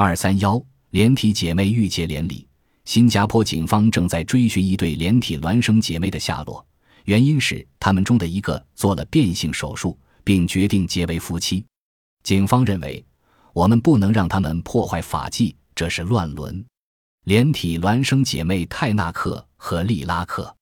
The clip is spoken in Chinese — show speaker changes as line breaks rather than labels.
二三幺连体姐妹欲结连理。新加坡警方正在追寻一对连体孪生姐妹的下落，原因是他们中的一个做了变性手术，并决定结为夫妻。警方认为，我们不能让他们破坏法纪，这是乱伦。连体孪生姐妹泰纳克和利拉克。